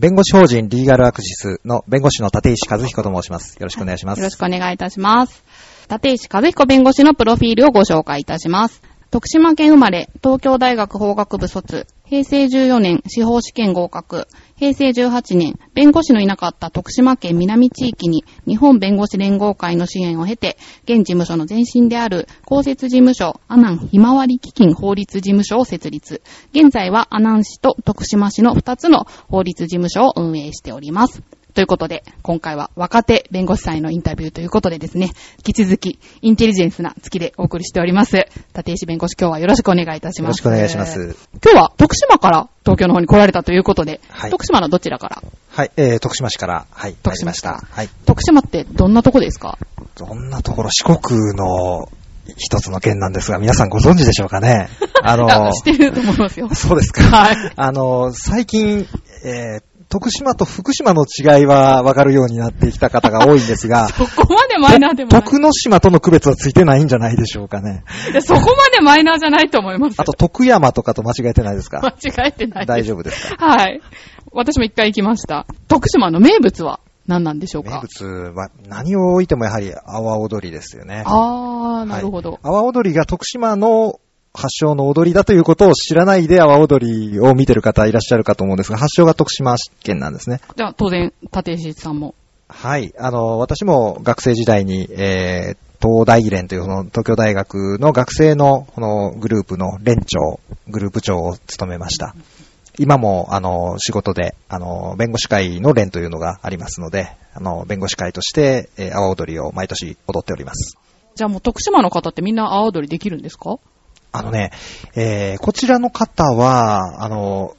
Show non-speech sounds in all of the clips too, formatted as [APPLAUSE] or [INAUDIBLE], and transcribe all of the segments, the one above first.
弁護士法人リーガルアクシスの弁護士の立石和彦と申します。よろしくお願いします。よろしくお願いいたします。立石和彦弁護士のプロフィールをご紹介いたします。徳島県生まれ、東京大学法学部卒、平成14年司法試験合格、平成18年、弁護士のいなかった徳島県南地域に日本弁護士連合会の支援を経て、現事務所の前身である公設事務所阿南ひまわり基金法律事務所を設立。現在は阿南市と徳島市の2つの法律事務所を運営しております。ということで、今回は若手弁護士さんへのインタビューということでですね、引き続き、インテリジェンスな月でお送りしております。立石弁護士、今日はよろしくお願いいたします。よろしくお願いします。今日は徳島から東京の方に来られたということで、はい徳島のどちらから？はい、えー、徳島市から、はい、徳島参りました。はい。徳島ってどんなとこですか？どんなところ、四国の一つの県なんですが、皆さんご存知でしょうかね [LAUGHS] あの、あ知ってると思いますよ。そうですか。はい。あの、最近、えー、徳島と福島の違いは分かるようになってきた方が多いんですが、[LAUGHS] そこまでマイナーでもない。徳之島との区別はついてないんじゃないでしょうかね。いやそこまでマイナーじゃないと思います。あと、徳山とかと間違えてないです間か違えてない。大丈夫ですか？はい。私も一回行きました。徳島の名物は何なんでしょう名か物は何を置いてもやはり阿波踊りですよね。あー、なるほど。阿波踊りが徳島の発祥の踊りだということを知らないで阿波踊りを見てる方いらっしゃるかと思うんですが、発祥が徳島県なんですね。じゃあ、当然、立石さんも。はい。あの、私も学生時代に、えー、東大連というその東京大学の学生のこのグループの連長、グループ長を務めました。今も、あの、仕事で、あの、弁護士会の連というのがありますので、あの、弁護士会として、えー、阿波踊りを毎年踊っております。じゃあもう徳島の方ってみんな阿波踊りできるんですか？あのね、えー、こちらの方は、あの、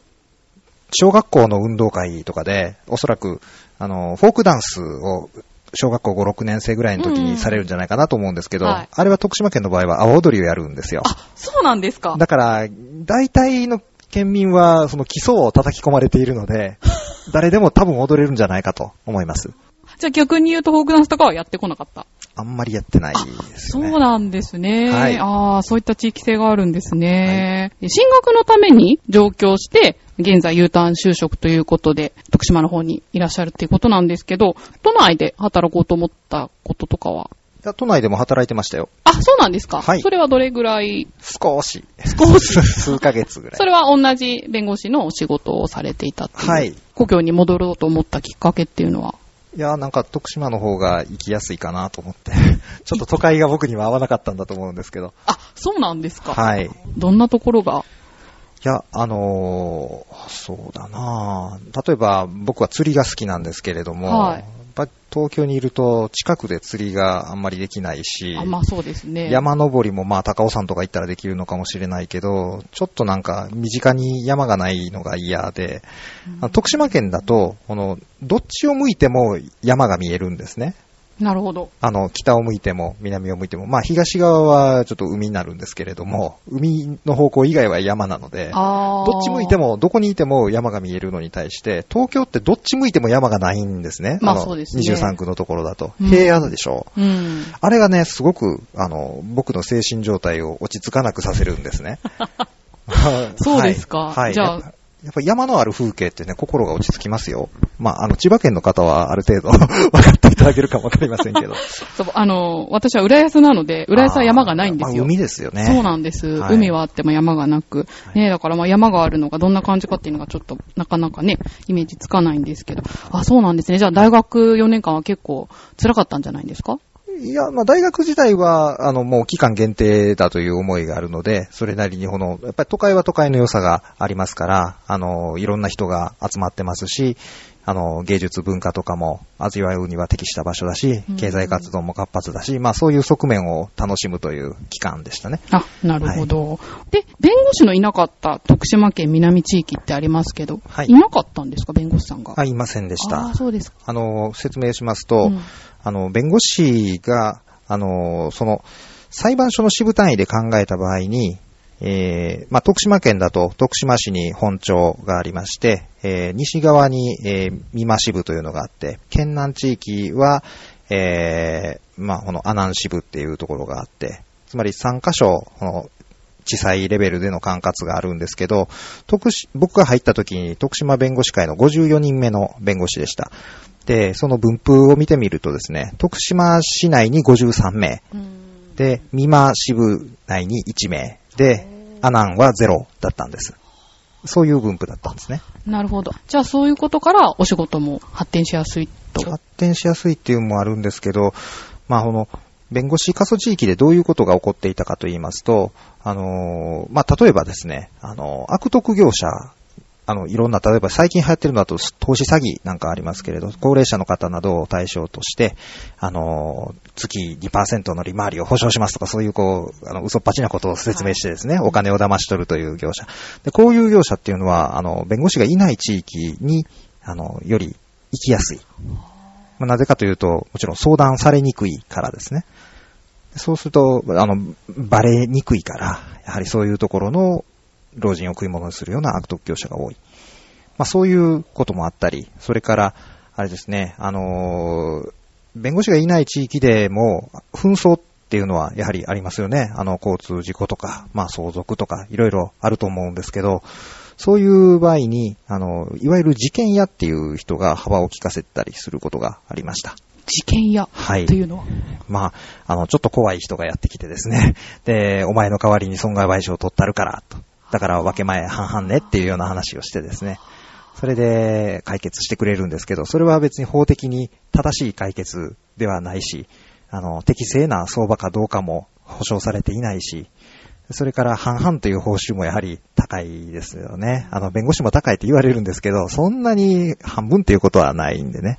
小学校の運動会とかで、おそらく、あの、フォークダンスを、小学校5、6年生ぐらいの時にされるんじゃないかなと思うんですけど、うんはいあれは徳島県の場合は阿波踊りをやるんですよ。あ、そうなんですかだから、大体の県民は、その基礎を叩き込まれているので、[LAUGHS] 誰でも多分踊れるんじゃないかと思います。じゃあ逆に言うとフォークダンスとかはやってこなかった。あんまりやってないですそう。なんですね。はいああ、そういった地域性があるんですね。で進学のために上京して、現在 U ターン就職ということで、徳島の方にいらっしゃるっていうことなんですけど、都内で働こうと思ったこととかは？都内でも働いてましたよ。あ、そうなんですかはいそれはどれぐらい？少し。少し [LAUGHS] 数ヶ月ぐらいそ。れは同じ弁護士のお仕事をされていたっていう。はい。故郷に戻ろうと思ったきっかけっていうのは？いや、なんか徳島の方が行きやすいかなと思って。[LAUGHS] ちょっと都会が僕には合わなかったんだと思うんですけど。あ、そうなんですかはい。いどんなところが？や、あのーそうだな例えば僕は釣りが好きなんですけれども、はいぱ東京にいると近くで釣りがあんまりできないし、あ、まあそうですね。山登りもまあ高尾山とか行ったらできるのかもしれないけど、ちょっとなんか身近に山がないのが嫌で、あの徳島県だと、この、どっちを向いても山が見えるんですね。なるほど。あの、北を向いても、南を向いても、まあ、東側はちょっと海になるんですけれども、海の方向以外は山なので。どっち向いても、どこにいても山が見えるのに対して、東京ってどっち向いても山がないんですね。まあのそうですね23区のところだと。うん平野でしょう。うん。あれがね、すごく、あの、僕の精神状態を落ち着かなくさせるんですね。[LAUGHS] [LAUGHS] そうですかはい。はいじゃあやっぱ山のある風景ってね、心が落ち着きますよ。まあ、あの、千葉県の方はある程度 [LAUGHS] 分かっていただけるかもわかりませんけど。[LAUGHS] そう、あの、私は浦安なので、浦安は山がないんですよ。まあ海ですよね。そうなんです、はい海はあっても山がなく。ねだからまあ山があるのがどんな感じかっていうのがちょっとなかなかね、イメージつかないんですけど。あ、そうなんですね。じゃあ大学4年間は結構辛かったんじゃないんですか？いや、まあ、大学時代は、あの、もう期間限定だという思いがあるので、それなりにこの、やっぱり都会は都会の良さがありますから、あの、いろんな人が集まってますし、ああの、芸術文化とかも味わうには適した場所だしうん、経済活動も活発だし、まあそういう側面を楽しむという期間でしたね。あ、なるほど。で、弁護士のいなかった徳島県南地域ってありますけど、はいいなかったんですか、弁護士さんが？あ、いませんでした。あーそうですか。あの、説明しますと、うんあの、弁護士が、あの、その、裁判所の支部単位で考えた場合に、えー、まあ、徳島県だと徳島市に本庁がありまして、えー、西側に、えー、美馬支部というのがあって、県南地域は、えー、まあ、この阿南支部っていうところがあって、つまり3箇所、この、地裁レベルでの管轄があるんですけど、徳し僕が入った時に徳島弁護士会の54人目の弁護士でした。で、その分布を見てみるとですね、徳島市内に53名、うん。で、美馬支部内に1名、で、阿南は0だったんです。そういう分布だったんですね。なるほど。じゃあそういうことからお仕事も発展しやすいと。発展しやすいっていうのもあるんですけど、まあ、この、弁護士過疎地域でどういうことが起こっていたかと言いますと、あのーまあ、例えばですね、あのー悪徳業者、あの、いろんな、例えば最近流行ってるのだと投資詐欺なんかありますけれど、高齢者の方などを対象として、あのー月2%の利回りを保証しますとか、そういうこう、あの、嘘っぱちなことを説明してですね、お金を騙し取るという業者。で、こういう業者っていうのは、あの、弁護士がいない地域に、あの、より行きやすい。まあ、なぜかというと、もちろん相談されにくいからですね。そうすると、あの、バレにくいから、やはりそういうところの老人を食い物にするような悪徳業者が多い。まあそういうこともあったり、それから、あれですね、あのー弁護士がいない地域でも、紛争っていうのはやはりありますよね。あの、交通事故とか、まあ相続とか、いろいろあると思うんですけど、そういう場合に、あの、いわゆる事件屋っていう人が幅を利かせたりすることがありました。事件屋はいというのは？まあ、あの、ちょっと怖い人がやってきてですね。で、お前の代わりに損害賠償を取ったるから、と。だから分け前半々ねっていうような話をしてですね。それで解決してくれるんですけど、それは別に法的に正しい解決ではないし、あの、適正な相場かどうかも保証されていないし、それから半々という報酬もやはり高いですよね。あの、弁護士も高いって言われるんですけど、そんなに半分っていうことはないんでね。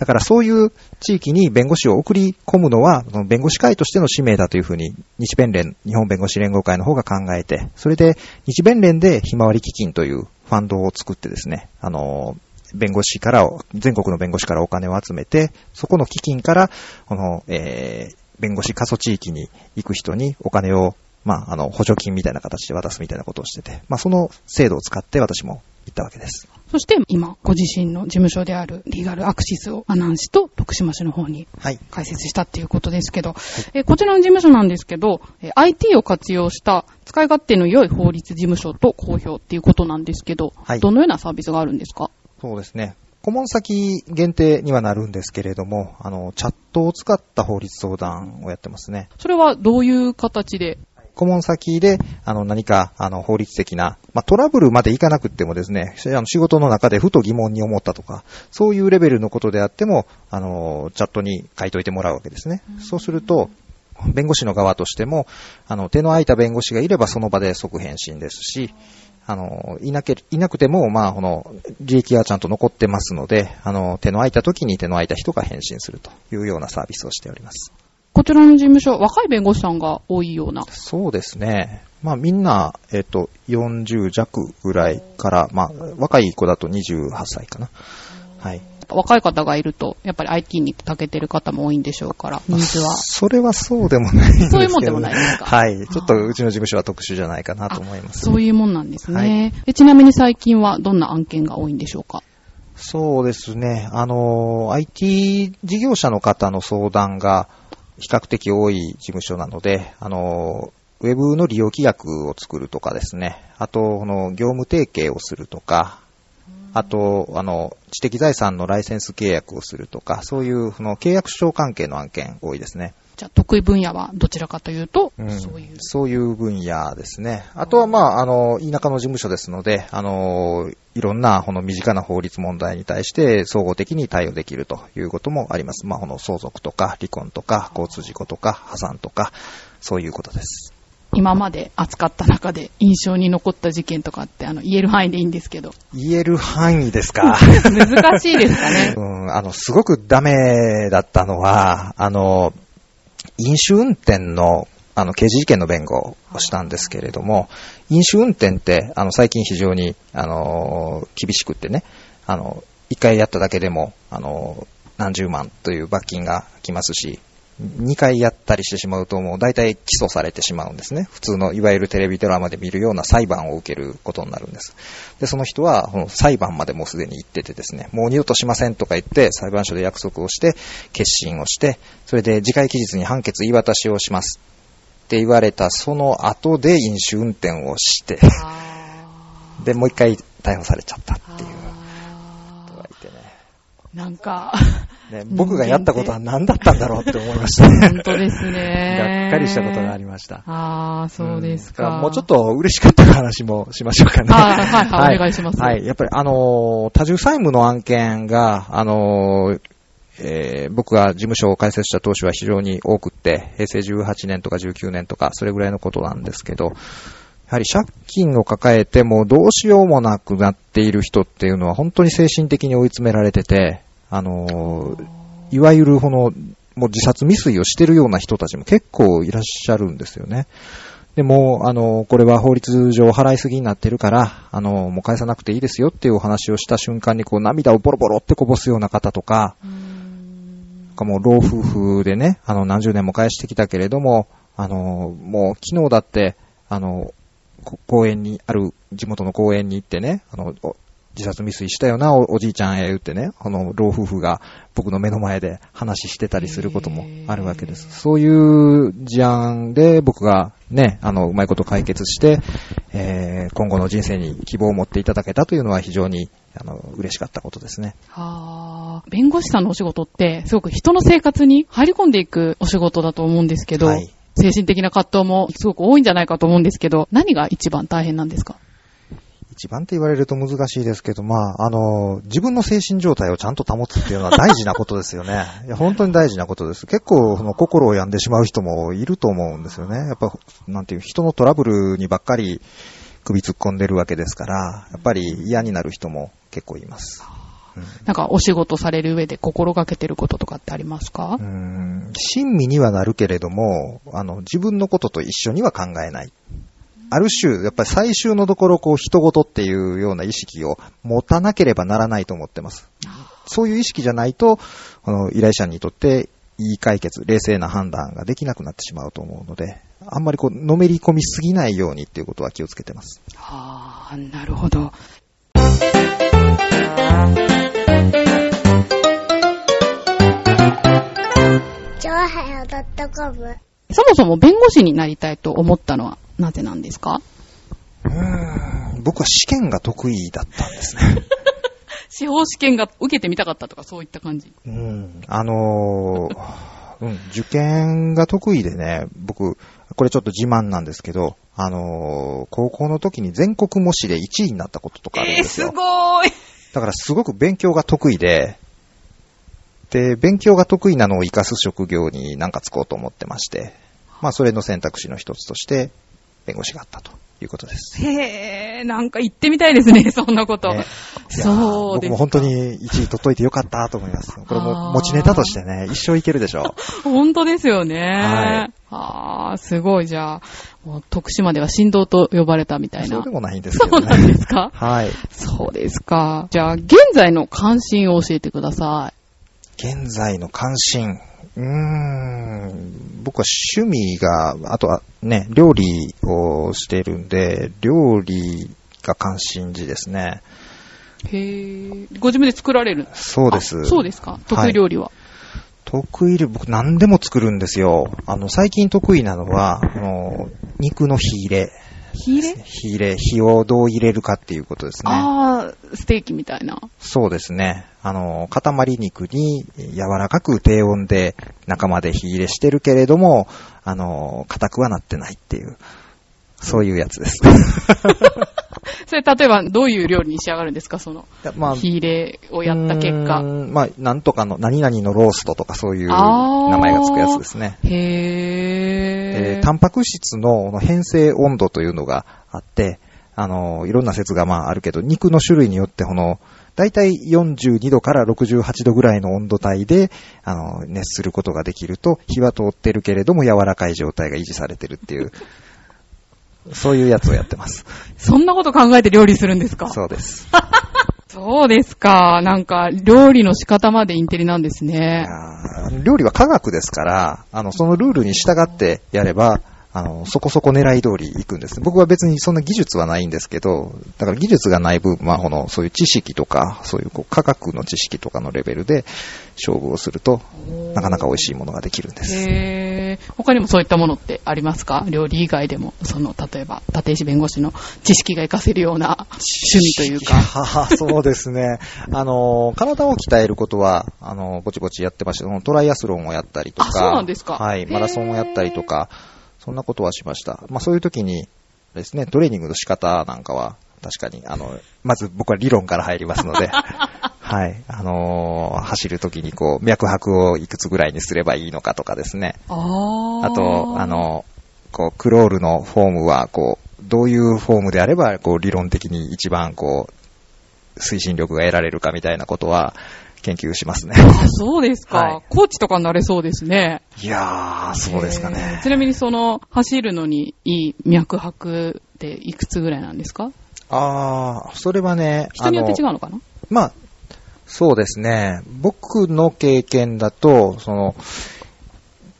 だからそういう地域に弁護士を送り込むのは、その弁護士会としての使命だというふうに、日弁連、日本弁護士連合会の方が考えて、それで日弁連でひまわり基金というファンドを作ってですね、あの、弁護士から、全国の弁護士からお金を集めて、そこの基金から、この、えー、弁護士過疎地域に行く人にお金を、まあ、あの、補助金みたいな形で渡すみたいなことをしてて、まあ、その制度を使って私も行ったわけです。そして今、ご自身の事務所であるリーガルアクシスを阿南市と徳島市の方にはい。開設したっていうことですけど、えこちらの事務所なんですけど、え IT を活用した使い勝手の良い法律事務所と公表っていうことなんですけど、はいどのようなサービスがあるんですか？そうですね。顧問先限定にはなるんですけれども、あの、チャットを使った法律相談をやってますね。それはどういう形で顧問先で、あの、何か、あの、法律的な、まあ、トラブルまでいかなくってもですね、あの仕事の中でふと疑問に思ったとか、そういうレベルのことであっても、あの、チャットに書いといてもらうわけですね。そうすると、弁護士の側としても、あの、手の空いた弁護士がいればその場で即返信ですし、あの、いなけ、いなくても、まあ、この、利益がちゃんと残ってますので、あの、手の空いた時に手の空いた人が返信するというようなサービスをしております。こちらの事務所、若い弁護士さんが多いような。そうですね。まあみんな、えっ、と、40弱ぐらいから、まあ若い子だと28歳かな。はい。若い方がいると、やっぱり IT に長けてる方も多いんでしょうから、ニーズは。それはそうでもないんですけど、そういうもんでもないですか？はい。ちょっとうちの事務所は特殊じゃないかなと思います。そういうもんなんですね、はで。ちなみに最近はどんな案件が多いんでしょうか？そうですね。あの、IT 事業者の方の相談が比較的多い事務所なので、あの、ウェブの利用規約を作るとかですね。あと、この業務提携をするとか、あと、あの、知的財産のライセンス契約をするとか、そういう、その契約書関係の案件多いですね。じゃあ、得意分野はどちらかというと、うんそういう。そういう分野ですね。あとは、まあ、あの、田舎の事務所ですので、あの、いろんな、この身近な法律問題に対して、総合的に対応できるということもあります。まあ、この相続とか、離婚とか、交通事故とか、破産とか、そういうことです。今まで扱った中で印象に残った事件とかって、あの、言える範囲でいいんですけど。言える範囲ですか？[LAUGHS] 難しいですかね。[LAUGHS] うん、あの、すごくダメだったのは、あの、飲酒運転の、あの、刑事事件の弁護をしたんですけれども、飲酒運転って、あの、最近非常に、あの、厳しくってね、あの、一回やっただけでも、あの、何十万という罰金が来ますし、二回やったりしてしまうともう大体起訴されてしまうんですね。普通のいわゆるテレビドラマで見るような裁判を受けることになるんです。で、その人はこの裁判までもうすでに行っててですね、もう二度としませんとか言って裁判所で約束をして、決心をして、それで次回期日に判決言い渡しをしますって言われたその後で飲酒運転をして、で、もう一回逮捕されちゃったっていう人がいてね。なんか、ね、僕がやったことは何だったんだろうって思いましたね。本当ですね。がっかりしたことがありました。ああ、そうですか。んもうちょっと嬉しかった話もしましょうかね。あーはいはい [LAUGHS] お願いしますはい。やっぱりあのー多重債務の案件が、あのーえー僕が事務所を開設した当初は非常に多くって、平成18年とか19年とか、それぐらいのことなんですけど、やはり借金を抱えてもうどうしようもなくなっている人っていうのは本当に精神的に追い詰められてて、あのーいわゆるこの、もう自殺未遂をしてるような人たちも結構いらっしゃるんですよね。でも、あの、これは法律上払いすぎになってるから、あの、もう返さなくていいですよっていうお話をした瞬間に、こう涙をボロボロってこぼすような方とか、なんかもう老夫婦でね、あの、何十年も返してきたけれども、あの、もう昨日だって、あの、こ公園に、ある地元の公園に行ってね、あの、お自殺未遂したよな、おおじいちゃんへ言ってね、あの、老夫婦が僕の目の前で話してたりすることもあるわけです。そういう事案で僕がね、あの、うまいこと解決して、えー今後の人生に希望を持っていただけたというのは非常に、あの、嬉しかったことですね。はあ、弁護士さんのお仕事って、すごく人の生活に入り込んでいくお仕事だと思うんですけど、はい。精神的な葛藤もすごく多いんじゃないかと思うんですけど、何が一番大変なんですか？一番って言われると難しいですけど、まあ、あの、自分の精神状態をちゃんと保つっていうのは大事なことですよね。[LAUGHS] いや、本当に大事なことです。結構、その、心を病んでしまう人もいると思うんですよね。やっぱ、なんていう、人のトラブルにばっかり首突っ込んでるわけですから、やっぱり嫌になる人も結構います。なんかお仕事される上で心がけてることとかってありますか？うーん、親身にはなるけれども、あの、自分のことと一緒には考えない。ある種、やっぱり最終のところ、こう、人事っていうような意識を持たなければならないと思ってます。そういう意識じゃないと、あの、依頼者にとって、いい解決、冷静な判断ができなくなってしまうと思うので、あんまりこう、のめり込みすぎないようにっていうことは気をつけてます。はあ、なるほど。そもそも弁護士になりたいと思ったのは？なぜなんですか？うーん、僕は試験が得意だったんですね。[LAUGHS] 司法試験が受けてみたかったとかそういった感じ？うん、あのーうん、受験が得意でね、僕、これちょっと自慢なんですけど、あのー高校の時に全国模試で1位になったこととかあるんえー、ですよ。すごーい。だからすごく勉強が得意で、で、勉強が得意なのを活かす職業になんかつこうと思ってまして、まあそれの選択肢の一つとして、弁護士があったということです。へー、なんか言ってみたいですね、[LAUGHS] そんなこと。ねそうですか僕も本当に1位取っといてよかったと思います。これも持ちネタとしてね、一生いけるでしょう。[LAUGHS] 本当ですよね。はいあー、すごい、じゃあ、徳島では振動と呼ばれたみたいなそうで。もないんですけどね。そうなんですか？[LAUGHS] はい。そうですか。じゃあ、現在の関心を教えてくださ現在の関心。うーん。僕は趣味が、あとはね、料理をしているんで、料理が関心事ですね。い。へー。ご自分で作られる？そうです。あそうですか？得意料理は？得意料理、僕何でも作るんですよ。あの、最近得意なのは、あの、肉の火入れ。火入れ？火入れ、火をどう入れるかっていうことですね。あー、ステーキみたいな。そうですね。あの、塊肉に柔らかく低温で中まで火入れしてるけれども、あの、硬くはなってないっていう、そういうやつです。[LAUGHS] それ、例えば、どういう料理に仕上がるんですか？その、まあ火入れをやった結果まあ、なんとかの、何々のローストとかそういう名前がつくやつですね。へへー。タンパク質の変性温度というのがあって、あの、いろんな説がまああるけど、肉の種類によってこの、だいたい42度から68度ぐらいの温度帯で、あの、熱することができると、火は通ってるけれども柔らかい状態が維持されてるっていう、そういうやつをやってます。そんなこと考えて料理するんですか？そうです。[LAUGHS] そうですか。なんか、料理の仕方までインテリなんですいね。料理は科学ですから、あの、そのルールに従ってやれば、あの、そこそこ狙い通り行くんです。僕は別にそんな技術はないんですけど、だから技術がない分、まあ、この、そういう知識とか、そういうこう科学の知識とかのレベルで勝負をすると、なかなか美味しいものができるんです。へー。他にもそういったものってありますか？料理以外でも、その、例えば、立石弁護士の知識が活かせるような趣味というか。はは [LAUGHS] そうですね。あの、体を鍛えることは、あの、ぼちぼちやってました。トライアスロンをやったりとか。あそうなんですかはい。マラソンをやったりとか、そんなことはしました。まあそういう時にですね、トレーニングの仕方なんかは、確かに、あの、まず僕は理論から入りますので、[LAUGHS] はい。あのー走る時にこう、脈拍をいくつぐらいにすればいいのかとかですね。あと、あ、の、こう、クロールのフォームは、こう、どういうフォームであれば、こう、理論的に一番、こう、推進力が得られるかみたいなことは、研究しますね。あそうですか、はいコーチとかになれそうですね。いやー、そうですかねち。なみにその、走るのにいい脈拍っていくつぐらいなんですか？あー、それはね、人によって違うのかな？まあ、そうですね。僕の経験だと、その、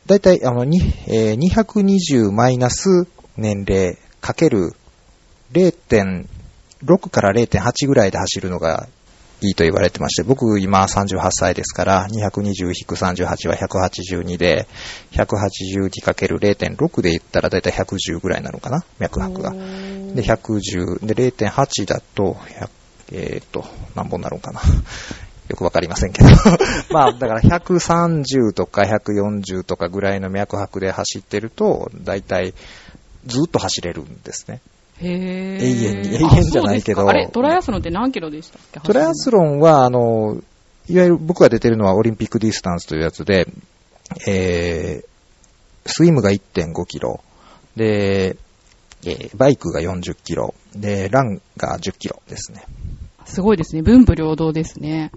だいたい、あの、にえー220マイナス年齢かける0.6から0.8ぐらいで走るのがいいと言われてまして、僕今38歳ですから、220-38は182で、182×0.6 で言ったらだいたい110ぐらいなのかな、脈拍が。で、110、で、0.8だと、100えっ、と、何本なるのかな。よくわかりませんけど。[LAUGHS] まあ、だから130とか140とかぐらいの脈拍で走ってると、だいたいずっと走れるんですね。へー。永遠にあ永遠じゃないけどそうですかあれ、トライアスロンって何キロでしたっけ？トライアスロンは、あの、いわゆる僕が出てるのはオリンピックディスタンスというやつで、えー、スイムが1.5キロ、で、えーバイクが40キロ、で、ランが10キロですね。すごいですね。文武両道ですね。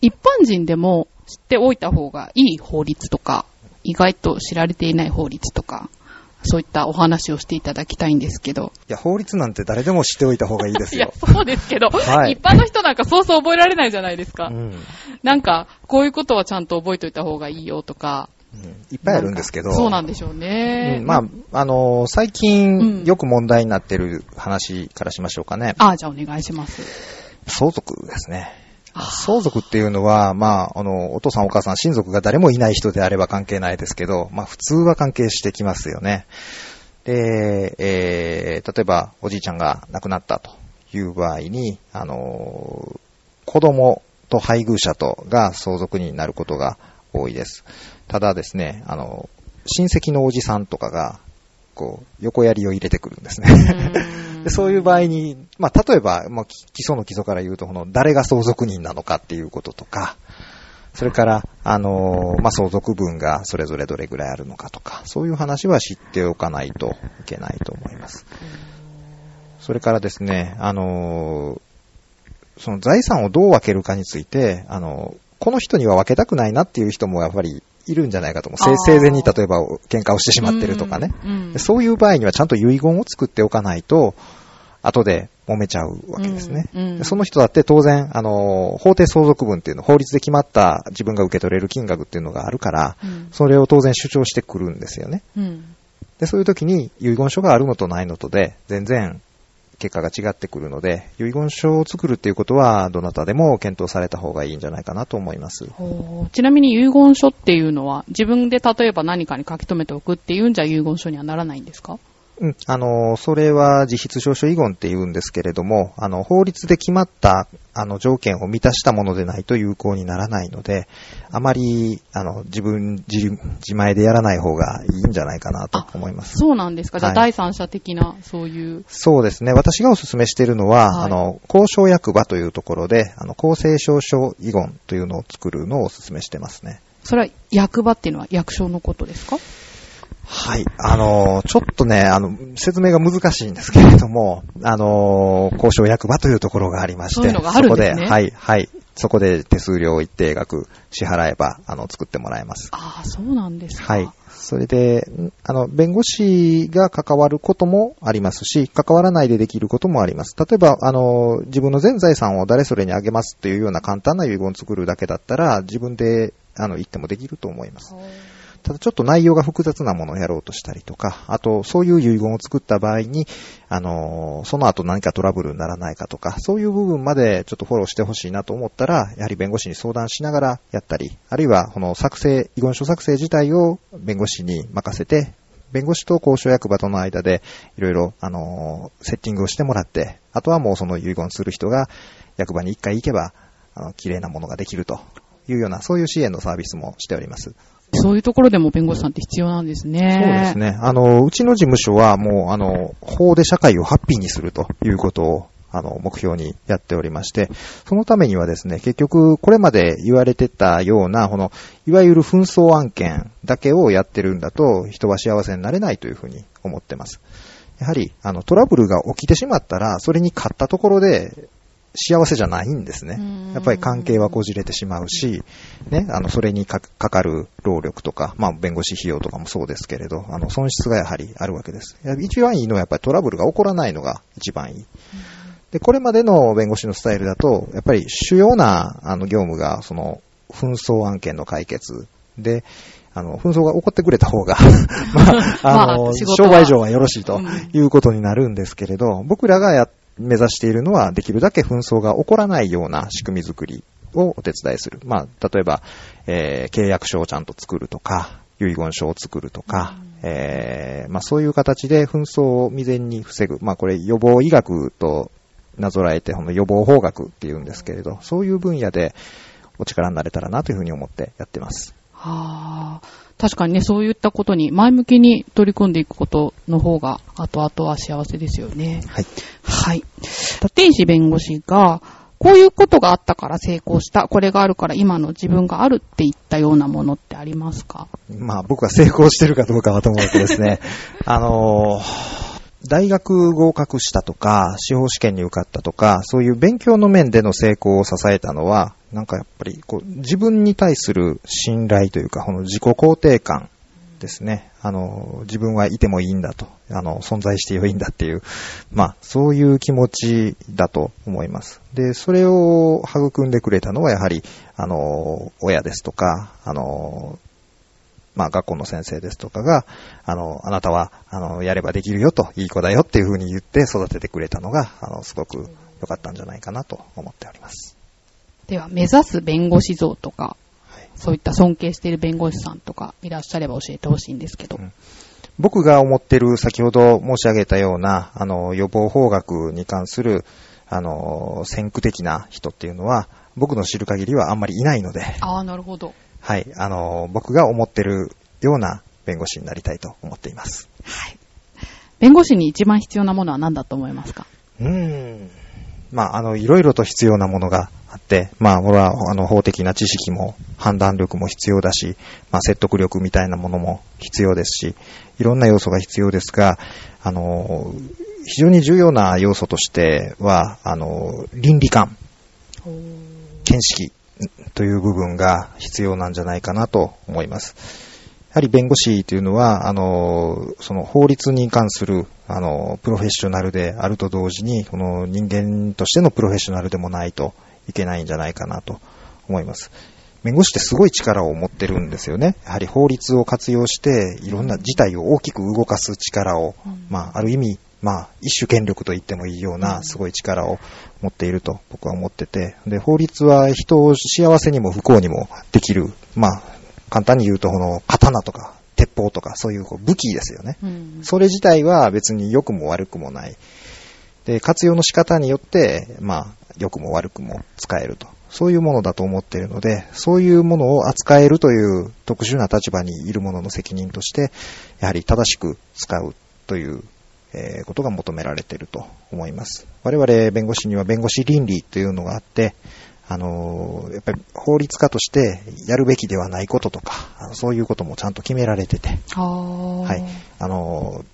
一般人でも知っておいた方がいい法律とか、意外と知られていない法律とか、そういったお話をしていただきたいんですけど。いや、法律なんて誰でも知っておいた方がいいですいやよ、。そうですけど、はい一般の人なんかそうそう覚えられないじゃないですか。うんなんか、こういうことはちゃんと覚えておいた方がいいよとか。うんいっぱいあるんですけど。そうなんでしょうね。うんまあ、あのー最うん近よく問題になってる話からしましょうかね。あ、じゃあお願いします。相続ですね。相続っていうのは、まあ、あの、お父さんお母さん親族が誰もいない人であれば関係ないですけど、まあ普通は関係してきますよね。で、えー、例えばおじいちゃんが亡くなったという場合に、あの、子供と配偶者とが相続になることが多いです。ただですね、あの、親戚のおじさんとかが、こう、横槍を入れてくるんですね。でそういう場合に、まあ、例えば、まあ、基礎の基礎から言うと、この、誰が相続人なのかっていうこととか、それから、あのーまあ、相続分がそれぞれどれぐらいあるのかとか、そういう話は知っておかないといけないと思います。それからですね、あのーその財産をどう分けるかについて、あのーこの人には分けたくないなっていう人もやっぱりいるんじゃないかと思う。生前に例えば喧嘩をしてしまってるとかね。うんでそういう場合にはちゃんと遺言を作っておかないと、後で揉めちゃうわけですね。うんうんでその人だって当然、あの、法定相続分っていうの、法律で決まった自分が受け取れる金額っていうのがあるから、うんそれを当然主張してくるんですよね。うんで、そういう時に遺言書があるのとないのとで、全然結果が違ってくるので、遺言書を作るっていうことは、どなたでも検討された方がいいんじゃないかなと思います。ちなみに遺言書っていうのは、自分で例えば何かに書き留めておくっていうんじゃ遺言書にはならないんですか？うん、あの、それは自筆証書遺言って言うんですけれども、あの、法律で決まった、あの、条件を満たしたものでないと有効にならないので、あまり、あの、自分、自、自前でやらない方がいいんじゃないかなと思います。そうなんですか？じゃあ、はい第三者的な、そういう。そうですね。私がお勧めしているのは、はいあの、交渉役場というところで、あの、公正証書遺言というのを作るのをお勧めしてますね。それは役場っていうのは役所のことですか？はい。あの、ちょっとね、あの、説明が難しいんですけれども、あの、交渉役場というところがありまして、そういうのがあるんですねそこで、はい、はい。そこで手数料一定額支払えば、あの、作ってもらえます。ああ、そうなんですか。はい。それで、んあの、弁護士が関わることもありますし、関わらないでできることもあります。例えば、あの、自分の全財産を誰それにあげますっていうような簡単な遺言を作るだけだったら、自分で、あの、言ってもできると思います。ただちょっと内容が複雑なものをやろうとしたりとか、あとそういう遺言を作った場合に、あのその後何かトラブルにならないかとか、そういう部分までちょっとフォローしてほしいなと思ったら、やはり弁護士に相談しながらやったり、あるいはこの作成、遺言書作成自体を弁護士に任せて、弁護士と交渉役場との間でいろいろ、あのセッティングをしてもらって、あとはもうその遺言する人が役場に一回行けば、あの、綺麗なものができるというような、そういう支援のサービスもしております。そういうところでも弁護士さんって必要なんですね。そうです。ね。あの、うちの事務所はもう、あの、法で社会をハッピーにするということを、あの、目標にやっておりまして、そのためにはですね、結局、これまで言われてたような、この、いわゆる紛争案件だけをやってるんだと、人は幸せになれないというふうに思ってます。やはり、あの、トラブルが起きてしまったら、それに勝ったところで、幸せじゃないんですねうん。やっぱり関係はこじれてしまうし、ね、あの、それにかかかる労力とか、まあ、弁護士費用とかもそうですけれど、あの、損失がやはりあるわけです。一番いいのはやっぱりトラブルが起こらないのが一番いい。で、これまでの弁護士のスタイルだと、やっぱり主要な、あの、業務が、その、紛争案件の解決で、あの、紛争が起こってくれた方が、[LAUGHS] まあ、あの、まあ商売上はよろしいとうんいうことになるんですけれど、僕らがや、目指しているのは、できるだけ紛争が起こらないような仕組み作りをお手伝いする。まあ、例えば、えー契約書をちゃんと作るとか、遺言書を作るとか、えーまあそういう形で紛争を未然に防ぐ。まあこれ予防医学となぞらえて、この予防法学っていうんですけれど、そういう分野でお力になれたらなというふうに思ってやってます。はあ。確かにね、そういったことに前向きに取り組んでいくことの方が、後々は幸せですよね。はい。はい。立石弁護士が、こういうことがあったから成功した、これがあるから今の自分があるって言ったようなものってありますか？まあ僕は成功してるかどうかはと思うとですね、[LAUGHS] あのー大学合格したとか、司法試験に受かったとか、そういう勉強の面での成功を支えたのは、なんかやっぱりこう自分に対する信頼というか、この自己肯定感ですね。あの、自分はいてもいいんだと、あの、存在して良いんだっていう、まあ、そういう気持ちだと思います。で、それを育んでくれたのはやはり、あの、親ですとか、あの、まあ、学校の先生ですとかが、あの、あなたは、あの、やればできるよと、いい子だよっていうふうに言って育ててくれたのが、あの、すごく良かったんじゃないかなと思っております。では、目指す弁護士像とか、はいそういった尊敬している弁護士さんとかいらっしゃれば教えてほしいんですけど。うん僕が思ってる、先ほど申し上げたような、あの、予防法学に関する、あの、先駆的な人っていうのは、僕の知る限りはあんまりいないので、ああ、なるほど。はい、あの、僕が思ってるような弁護士になりたいと思っています。はい。弁護士に一番必要なものは何だと思いますか？うーん。まあ、あの、いろいろと必要なものがあって、まあ、これは、あの、法的な知識も、判断力も必要だし、まあ、説得力みたいなものも必要ですし、いろんな要素が必要ですが、あの、非常に重要な要素としては、あの、倫理観、見識という部分が必要なんじゃないかなと思います。やはり弁護士というのは、あの、その法律に関する、あの、プロフェッショナルであると同時に、この人間としてのプロフェッショナルでもないといけないんじゃないかなと思います。弁護士ってすごい力を持ってるんですよね。やはり法律を活用して、いろんな事態を大きく動かす力を、まあ、ある意味、まあ、一種権力と言ってもいいような、すごい力を持っていると僕は思ってて、で、法律は人を幸せにも不幸にもできる、まあ、簡単に言うと、この刀とか鉄砲とかそういう武器ですよね。うんそれ自体は別に良くも悪くもない。で、活用の仕方によって、まあ、良くも悪くも使えると。そういうものだと思っているので、そういうものを扱えるという特殊な立場にいる者の責任として、やはり正しく使うという、えーことが求められていると思います。我々弁護士には弁護士倫理というのがあって、あのーやっぱり法律家としてやるべきではないこととか、そういうこともちゃんと決められてて、はい。あの、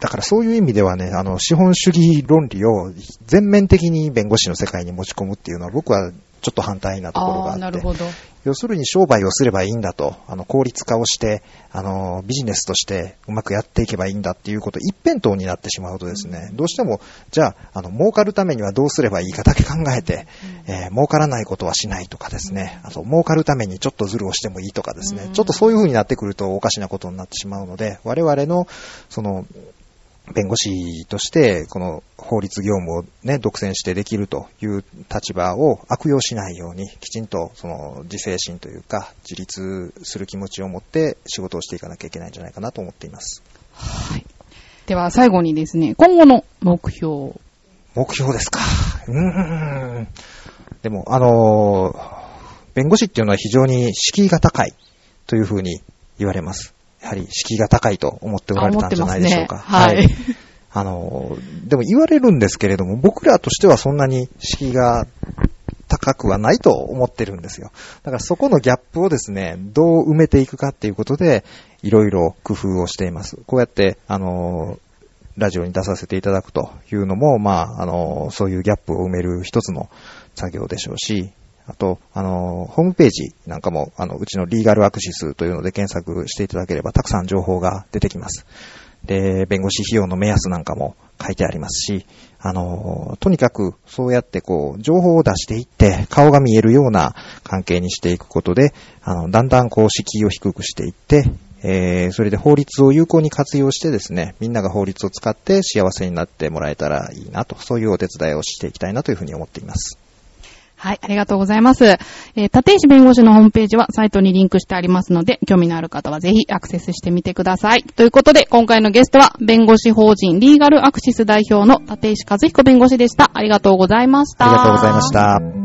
だからそういう意味ではね、あの、資本主義論理を全面的に弁護士の世界に持ち込むっていうのは僕はちょっと反対なところがあって、なるほど。要するに商売をすればいいんだと、あの、効率化をして、あの、ビジネスとしてうまくやっていけばいいんだっていうこと一辺倒になってしまうとですね、どうしても、じゃあ、あの、儲かるためにはどうすればいいかだけ考えて、えー儲からないことはしないとかですね、あと、儲かるためにちょっとズルをしてもいいとかですね、うん。ちょっとそういう風になってくるとおかしなことになってしまうので、我々の、その、弁護士として、この法律業務をね、独占してできるという立場を悪用しないように、きちんとその自制心というか、自立する気持ちを持って仕事をしていかなきゃいけないんじゃないかなと思っています。はい。では最後にですね、今後の目標。目標ですか。うーん。でも、あのー弁護士っていうのは非常に敷居が高いというふうに言われます。やはり敷居が高いと思っておられたんじゃないでしょうか。あ思ってますねはいあのーでも言われるんですけれども、僕らとしてはそんなに敷居が高くはないと思ってるんですよ。だからそこのギャップをですね、どう埋めていくかっていうことで、いろいろ工夫をしています。こうやって、あのーラジオに出させていただくというのも、まあ、あのーそういうギャップを埋める一つの作業でしょうし、あと、あのホームページなんかも、あの、うちのリーガルアクシスというので検索していただければ、たくさん情報が出てきます。で、弁護士費用の目安なんかも書いてありますし、あの、とにかくそうやってこう、情報を出していって、顔が見えるような関係にしていくことで、あの、だんだんこう、敷居を低くしていって、えー、それで法律を有効に活用してですね、みんなが法律を使って幸せになってもらえたらいいなと、そういうお手伝いをしていきたいなというふうに思っています。はい、ありがとうございます。えー、立石弁護士のホームページはサイトにリンクしてありますので、興味のある方はぜひアクセスしてみてください。ということで、今回のゲストは、弁護士法人リーガルアクシス代表の立石和彦弁護士でした。ありがとうございました。ありがとうございました。